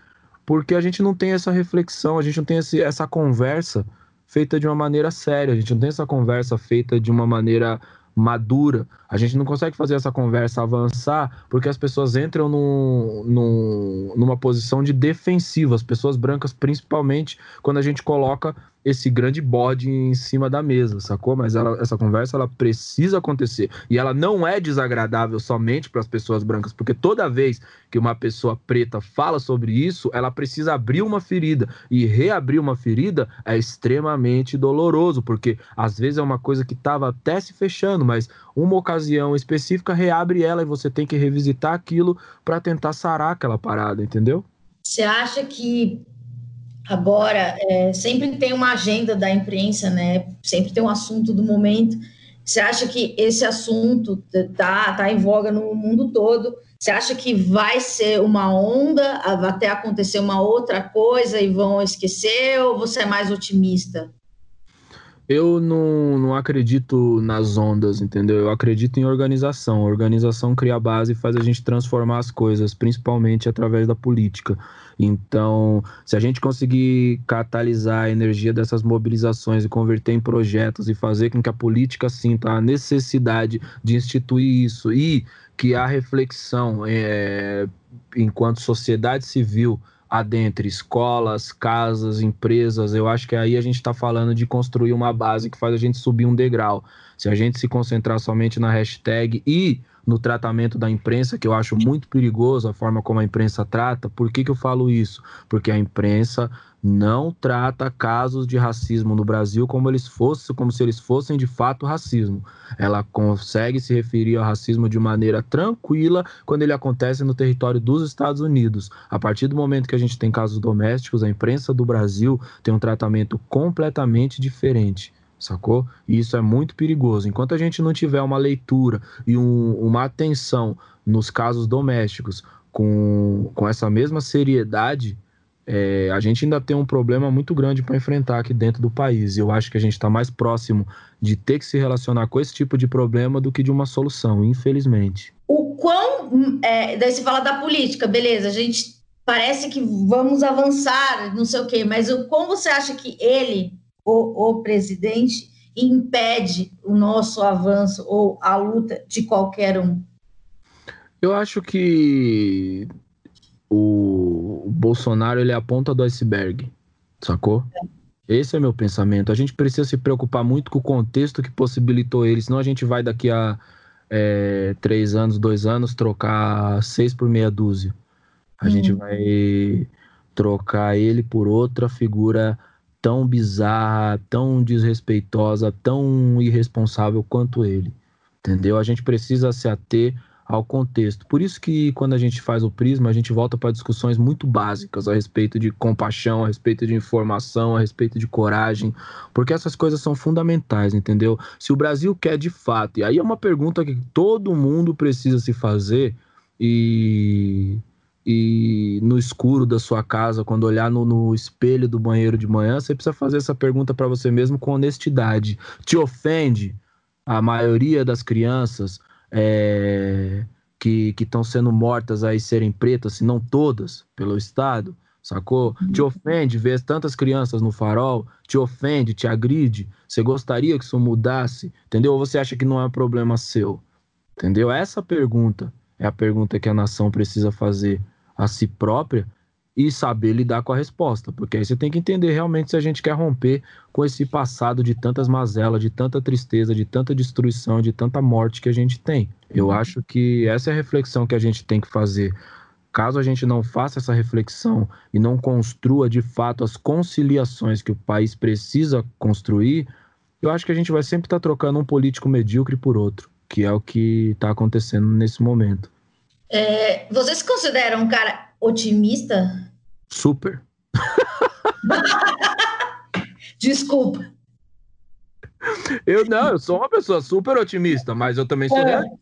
C: porque a gente não tem essa reflexão, a gente não tem esse, essa conversa feita de uma maneira séria, a gente não tem essa conversa feita de uma maneira madura. A gente não consegue fazer essa conversa avançar porque as pessoas entram num, num, numa posição de defensiva, as pessoas brancas, principalmente quando a gente coloca esse grande bode em cima da mesa, sacou? Mas ela, essa conversa ela precisa acontecer e ela não é desagradável somente para as pessoas brancas, porque toda vez que uma pessoa preta fala sobre isso, ela precisa abrir uma ferida e reabrir uma ferida é extremamente doloroso, porque às vezes é uma coisa que estava até se fechando, mas uma ocasião específica reabre ela e você tem que revisitar aquilo para tentar sarar aquela parada, entendeu?
B: Você acha que Agora, é, sempre tem uma agenda da imprensa, né? Sempre tem um assunto do momento. Você acha que esse assunto tá, tá em voga no mundo todo? Você acha que vai ser uma onda até acontecer uma outra coisa e vão esquecer? Ou você é mais otimista?
C: Eu não, não acredito nas ondas, entendeu? Eu acredito em organização. A organização cria a base e faz a gente transformar as coisas, principalmente através da política. Então, se a gente conseguir catalisar a energia dessas mobilizações e converter em projetos e fazer com que a política sinta a necessidade de instituir isso e que a reflexão é, enquanto sociedade civil adentro escolas, casas, empresas, eu acho que aí a gente está falando de construir uma base que faz a gente subir um degrau. Se a gente se concentrar somente na hashtag e no tratamento da imprensa, que eu acho muito perigoso a forma como a imprensa trata. Por que, que eu falo isso? Porque a imprensa não trata casos de racismo no Brasil como eles fossem, como se eles fossem de fato racismo. Ela consegue se referir ao racismo de maneira tranquila quando ele acontece no território dos Estados Unidos. A partir do momento que a gente tem casos domésticos, a imprensa do Brasil tem um tratamento completamente diferente sacou? E isso é muito perigoso. Enquanto a gente não tiver uma leitura e um, uma atenção nos casos domésticos com, com essa mesma seriedade, é, a gente ainda tem um problema muito grande para enfrentar aqui dentro do país. E eu acho que a gente está mais próximo de ter que se relacionar com esse tipo de problema do que de uma solução, infelizmente.
B: O quão. É, daí você fala da política, beleza, a gente parece que vamos avançar, não sei o quê, mas o como você acha que ele, o, o presidente, impede o nosso avanço ou a luta de qualquer um?
C: Eu acho que o Bolsonaro ele é a ponta do iceberg, sacou? Esse é meu pensamento. A gente precisa se preocupar muito com o contexto que possibilitou ele, senão a gente vai daqui a é, três anos, dois anos, trocar seis por meia dúzia. A gente uhum. vai trocar ele por outra figura tão bizarra, tão desrespeitosa, tão irresponsável quanto ele. Entendeu? A gente precisa se ater ao contexto. Por isso que quando a gente faz o prisma, a gente volta para discussões muito básicas a respeito de compaixão, a respeito de informação, a respeito de coragem, porque essas coisas são fundamentais, entendeu? Se o Brasil quer de fato, e aí é uma pergunta que todo mundo precisa se fazer e e no escuro da sua casa, quando olhar no, no espelho do banheiro de manhã, você precisa fazer essa pergunta para você mesmo com honestidade. Te ofende a maioria das crianças é, que estão sendo mortas aí serem pretas, se não todas, pelo Estado, sacou? Te uhum. ofende ver tantas crianças no farol? Te ofende, te agride? Você gostaria que isso mudasse? Entendeu? Ou você acha que não é um problema seu? Entendeu? Essa pergunta é a pergunta que a nação precisa fazer a si própria e saber lidar com a resposta, porque aí você tem que entender realmente se a gente quer romper com esse passado de tantas mazelas, de tanta tristeza, de tanta destruição, de tanta morte que a gente tem. Eu uhum. acho que essa é a reflexão que a gente tem que fazer. Caso a gente não faça essa reflexão e não construa de fato as conciliações que o país precisa construir, eu acho que a gente vai sempre estar tá trocando um político medíocre por outro, que é o que está acontecendo nesse momento.
B: É, você se considera um cara otimista?
C: Super. <laughs>
B: Desculpa.
C: Eu não, eu sou uma pessoa super otimista, mas eu também sou é. realista.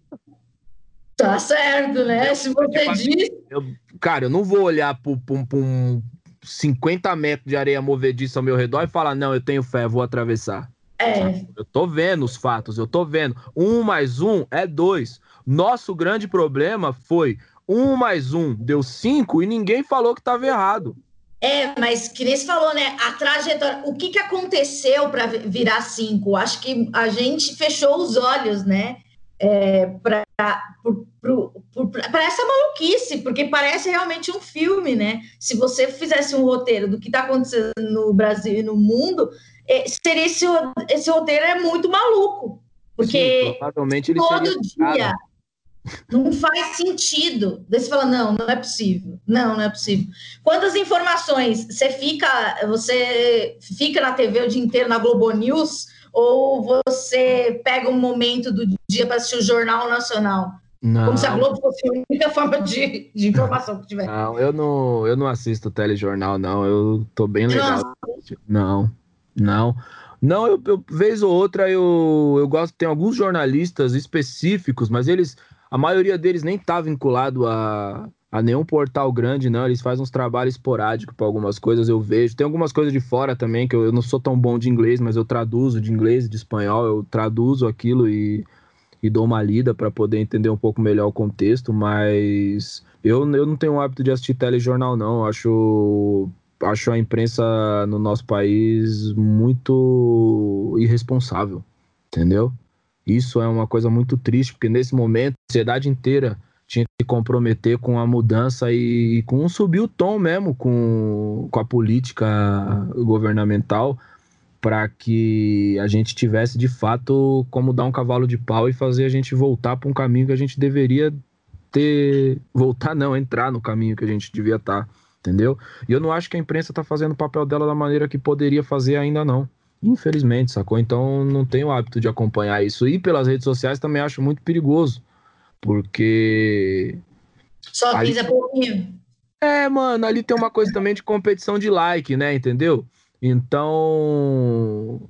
B: Tá certo, né? Se você diz.
C: Eu, cara, eu não vou olhar para um 50 metros de areia movediça ao meu redor e falar, não, eu tenho fé, vou atravessar.
B: É.
C: Eu tô vendo os fatos, eu tô vendo. Um mais um é dois. Nosso grande problema foi um mais um deu cinco e ninguém falou que estava errado.
B: É, mas que nem você falou, né? A trajetória, o que, que aconteceu para virar cinco? Acho que a gente fechou os olhos, né? É, para essa maluquice, porque parece realmente um filme, né? Se você fizesse um roteiro do que está acontecendo no Brasil e no mundo, é, seria esse, esse roteiro é muito maluco. Porque
C: Sim,
B: todo dia. Não faz sentido. Daí você fala, não, não é possível. Não, não é possível. Quantas informações você fica, você fica na TV o dia inteiro na Globo News ou você pega um momento do dia para assistir o Jornal Nacional? Não. Como se a Globo fosse a única forma de, de informação que tiver.
C: Não, eu não, eu não assisto telejornal, não. Eu tô bem legal. Não, não. Não, eu, eu vez ou outra eu, eu gosto, tem alguns jornalistas específicos, mas eles a maioria deles nem tá vinculado a, a nenhum portal grande, não. Eles fazem uns trabalhos esporádicos para algumas coisas, eu vejo. Tem algumas coisas de fora também, que eu, eu, não sou tão bom de inglês, mas eu traduzo de inglês, de espanhol, eu traduzo aquilo e, e dou uma lida para poder entender um pouco melhor o contexto, mas eu, eu não tenho o hábito de assistir telejornal, não. Eu acho acho a imprensa no nosso país muito irresponsável, entendeu? Isso é uma coisa muito triste, porque nesse momento a sociedade inteira tinha que se comprometer com a mudança e, e com subir o tom mesmo com, com a política governamental para que a gente tivesse de fato como dar um cavalo de pau e fazer a gente voltar para um caminho que a gente deveria ter voltar não entrar no caminho que a gente devia estar tá, entendeu? E eu não acho que a imprensa está fazendo o papel dela da maneira que poderia fazer ainda não Infelizmente, sacou? Então não tenho o hábito de acompanhar isso. E pelas redes sociais também acho muito perigoso. Porque.
B: Só ali... é pouquinho.
C: É, mano, ali tem uma coisa também de competição de like, né? Entendeu? Então.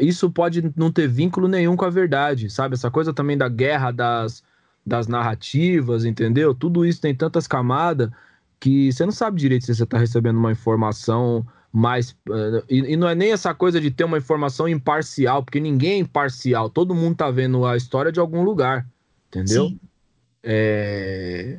C: isso pode não ter vínculo nenhum com a verdade, sabe? Essa coisa também da guerra das, das narrativas, entendeu? Tudo isso tem tantas camadas que você não sabe direito se você está recebendo uma informação mais. Uh, e, e, não é nem essa coisa de ter uma informação imparcial, porque ninguém é imparcial, todo mundo tá vendo a história de algum lugar, entendeu? É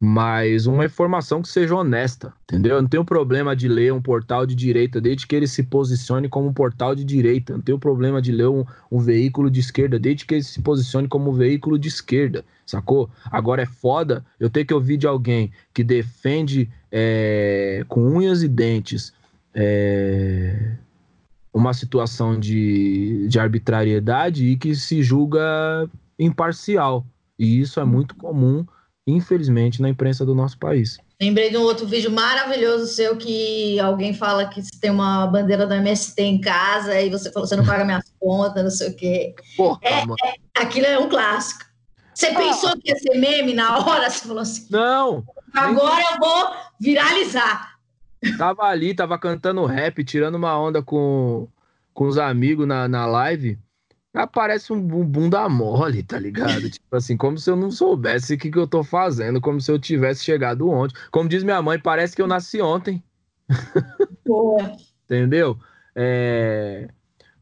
C: mas uma informação que seja honesta, entendeu? Eu não tenho problema de ler um portal de direita, desde que ele se posicione como um portal de direita. Eu não tenho problema de ler um, um, veículo de esquerda, desde que ele se posicione como um veículo de esquerda, sacou? Agora é foda eu ter que ouvir de alguém que defende é, com unhas e dentes é, uma situação de, de arbitrariedade e que se julga imparcial. E isso é muito comum infelizmente, na imprensa do nosso país.
B: Lembrei de um outro vídeo maravilhoso seu que alguém fala que você tem uma bandeira da MST em casa e você falou você não paga minhas contas, não sei o quê. Porra, é, é, aquilo é um clássico. Você ah. pensou que ia ser meme na hora? Você falou assim:
C: Não.
B: Agora nem... eu vou viralizar.
C: Tava ali, tava cantando rap, tirando uma onda com, com os amigos na, na live aparece um bunda mole, tá ligado? <laughs> tipo assim, como se eu não soubesse o que, que eu tô fazendo, como se eu tivesse chegado ontem. Como diz minha mãe, parece que eu nasci ontem. Boa. <laughs> Entendeu? É...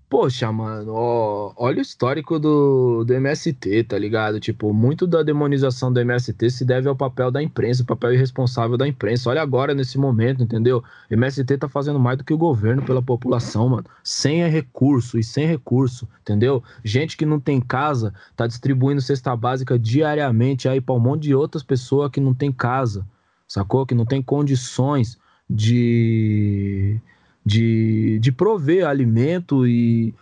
C: Poxa, mano, ó, olha o histórico do, do MST, tá ligado? Tipo, muito da demonização do MST se deve ao papel da imprensa, o papel irresponsável da imprensa. Olha agora, nesse momento, entendeu? O MST tá fazendo mais do que o governo pela população, mano. Sem recurso e sem recurso, entendeu? Gente que não tem casa tá distribuindo cesta básica diariamente aí pra um monte de outras pessoas que não tem casa, sacou? Que não tem condições de de, de prover alimento e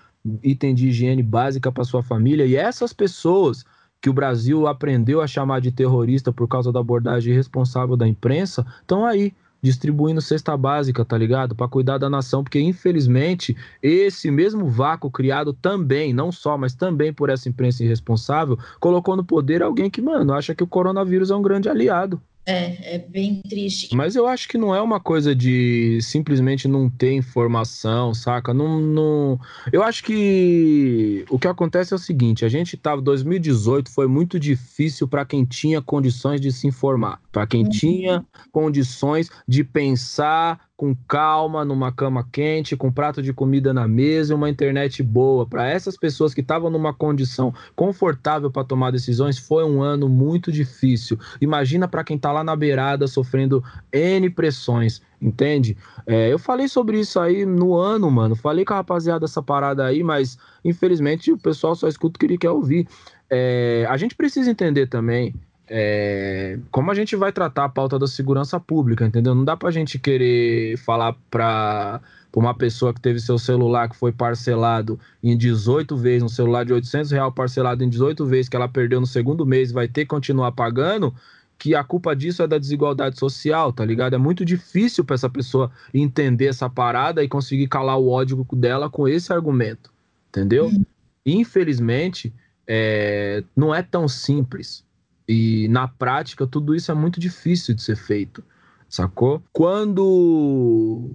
C: item de higiene básica para sua família. E essas pessoas que o Brasil aprendeu a chamar de terrorista por causa da abordagem irresponsável da imprensa, estão aí distribuindo cesta básica, tá ligado? Para cuidar da nação, porque infelizmente esse mesmo vácuo criado também, não só, mas também por essa imprensa irresponsável, colocou no poder alguém que, mano, acha que o coronavírus é um grande aliado.
B: É, é bem triste.
C: Mas eu acho que não é uma coisa de simplesmente não ter informação, saca? Não, não... Eu acho que o que acontece é o seguinte: a gente tava. 2018 foi muito difícil para quem tinha condições de se informar, para quem uhum. tinha condições de pensar com calma, numa cama quente, com um prato de comida na mesa e uma internet boa. Para essas pessoas que estavam numa condição confortável para tomar decisões, foi um ano muito difícil. Imagina para quem está lá na beirada sofrendo N pressões, entende? É, eu falei sobre isso aí no ano, mano. Falei com a rapaziada essa parada aí, mas infelizmente o pessoal só escuta o que ele quer ouvir. É, a gente precisa entender também é, como a gente vai tratar a pauta da segurança pública, entendeu? Não dá pra gente querer falar pra, pra uma pessoa que teve seu celular que foi parcelado em 18 vezes, um celular de 800 reais parcelado em 18 vezes, que ela perdeu no segundo mês vai ter que continuar pagando, que a culpa disso é da desigualdade social, tá ligado? É muito difícil para essa pessoa entender essa parada e conseguir calar o ódio dela com esse argumento, entendeu? Uhum. Infelizmente, é, não é tão simples. E na prática, tudo isso é muito difícil de ser feito, sacou? Quando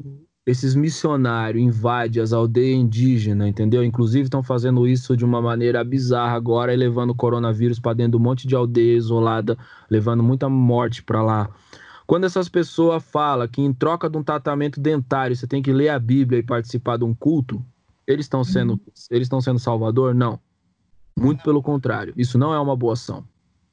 C: esses missionários invadem as aldeias indígenas, entendeu? Inclusive estão fazendo isso de uma maneira bizarra agora levando o coronavírus para dentro de um monte de aldeia isolada, levando muita morte para lá. Quando essas pessoas falam que em troca de um tratamento dentário você tem que ler a Bíblia e participar de um culto, eles estão sendo, uhum. eles estão sendo salvador? Não. Muito pelo contrário. Isso não é uma boa ação.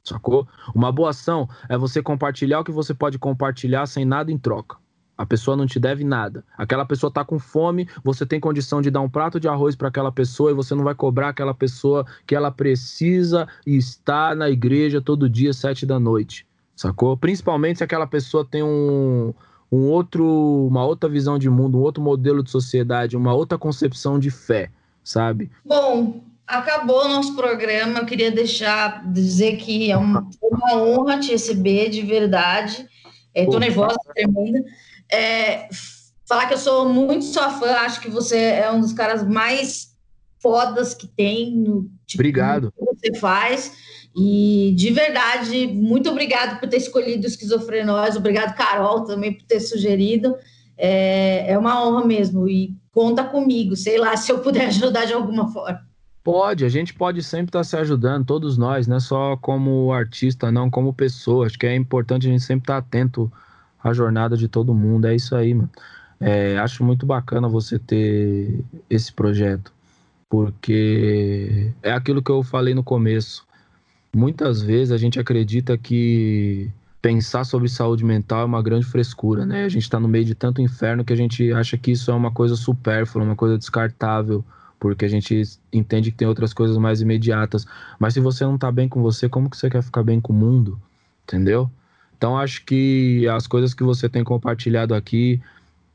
C: Sacou? Uma boa ação é você compartilhar o que você pode compartilhar sem nada em troca. A pessoa não te deve nada. Aquela pessoa tá com fome, você tem condição de dar um prato de arroz para aquela pessoa e você não vai cobrar aquela pessoa que ela precisa estar na igreja todo dia, sete da noite. Sacou? Principalmente se aquela pessoa tem um, um outro, uma outra visão de mundo, um outro modelo de sociedade, uma outra concepção de fé, sabe?
B: Bom, Acabou o nosso programa. Eu queria deixar, dizer que é uma, uma honra te receber, de verdade. Estou nervosa, tremenda. É, falar que eu sou muito sua fã, acho que você é um dos caras mais fodas que tem no
C: tipo, Obrigado.
B: Que você faz. E de verdade, muito obrigado por ter escolhido Esquizofrenóis. Obrigado, Carol, também por ter sugerido. é, é uma honra mesmo. E conta comigo, sei lá, <laughs> se eu puder ajudar de alguma forma.
C: Pode, a gente pode sempre estar se ajudando, todos nós, não é só como artista, não, como pessoa. Acho que é importante a gente sempre estar atento à jornada de todo mundo. É isso aí, mano. É, acho muito bacana você ter esse projeto, porque é aquilo que eu falei no começo. Muitas vezes a gente acredita que pensar sobre saúde mental é uma grande frescura, né? A gente está no meio de tanto inferno que a gente acha que isso é uma coisa supérflua, uma coisa descartável, porque a gente entende que tem outras coisas mais imediatas. Mas se você não está bem com você, como que você quer ficar bem com o mundo? Entendeu? Então acho que as coisas que você tem compartilhado aqui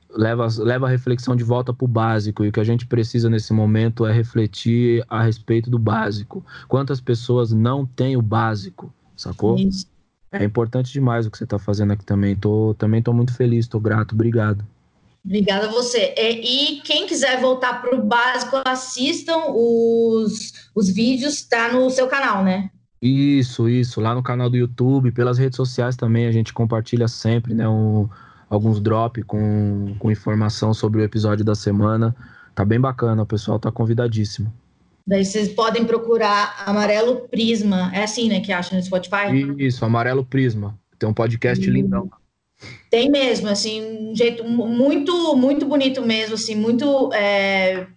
C: leva, leva a reflexão de volta para o básico. E o que a gente precisa nesse momento é refletir a respeito do básico. Quantas pessoas não têm o básico, sacou? Isso. É importante demais o que você está fazendo aqui também. Tô, também estou muito feliz, estou grato. Obrigado.
B: Obrigada a você. E quem quiser voltar para o básico, assistam os, os vídeos, tá no seu canal, né?
C: Isso, isso. Lá no canal do YouTube, pelas redes sociais também, a gente compartilha sempre, né? Um, alguns drop com, com informação sobre o episódio da semana. Tá bem bacana, o pessoal tá convidadíssimo.
B: Daí vocês podem procurar Amarelo Prisma. É assim, né, que acha no Spotify?
C: Isso, Amarelo Prisma. Tem um podcast hum. lindão.
B: Tem mesmo, assim, um jeito muito, muito bonito mesmo, assim, muito. É...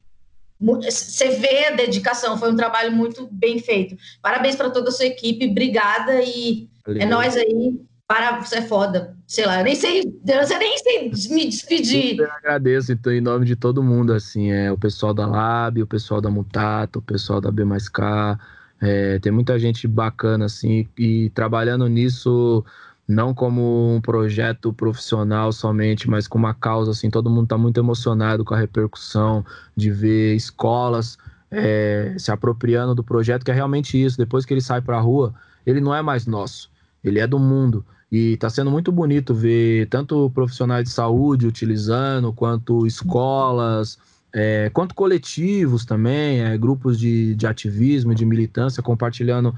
B: Você vê a dedicação, foi um trabalho muito bem feito. Parabéns para toda a sua equipe, obrigada e é nós aí para, você é foda. Sei lá, eu nem sei, eu nem sei me despedir.
C: Eu agradeço, então, em nome de todo mundo, assim, é o pessoal da Lab, o pessoal da Mutato, o pessoal da B mais K, é, tem muita gente bacana, assim, e trabalhando nisso não como um projeto profissional somente, mas com uma causa, assim, todo mundo está muito emocionado com a repercussão de ver escolas é, se apropriando do projeto, que é realmente isso, depois que ele sai para a rua, ele não é mais nosso, ele é do mundo, e está sendo muito bonito ver tanto profissionais de saúde utilizando, quanto escolas, é, quanto coletivos também, é, grupos de, de ativismo, de militância compartilhando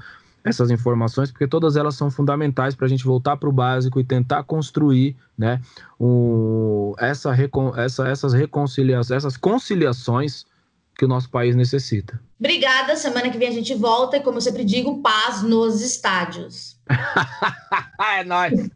C: essas informações, porque todas elas são fundamentais para a gente voltar para o básico e tentar construir né, um, essa, essa, essas reconciliações, essas conciliações que o nosso país necessita.
B: Obrigada. Semana que vem a gente volta e, como eu sempre digo, paz nos estádios. <laughs>
C: é nóis.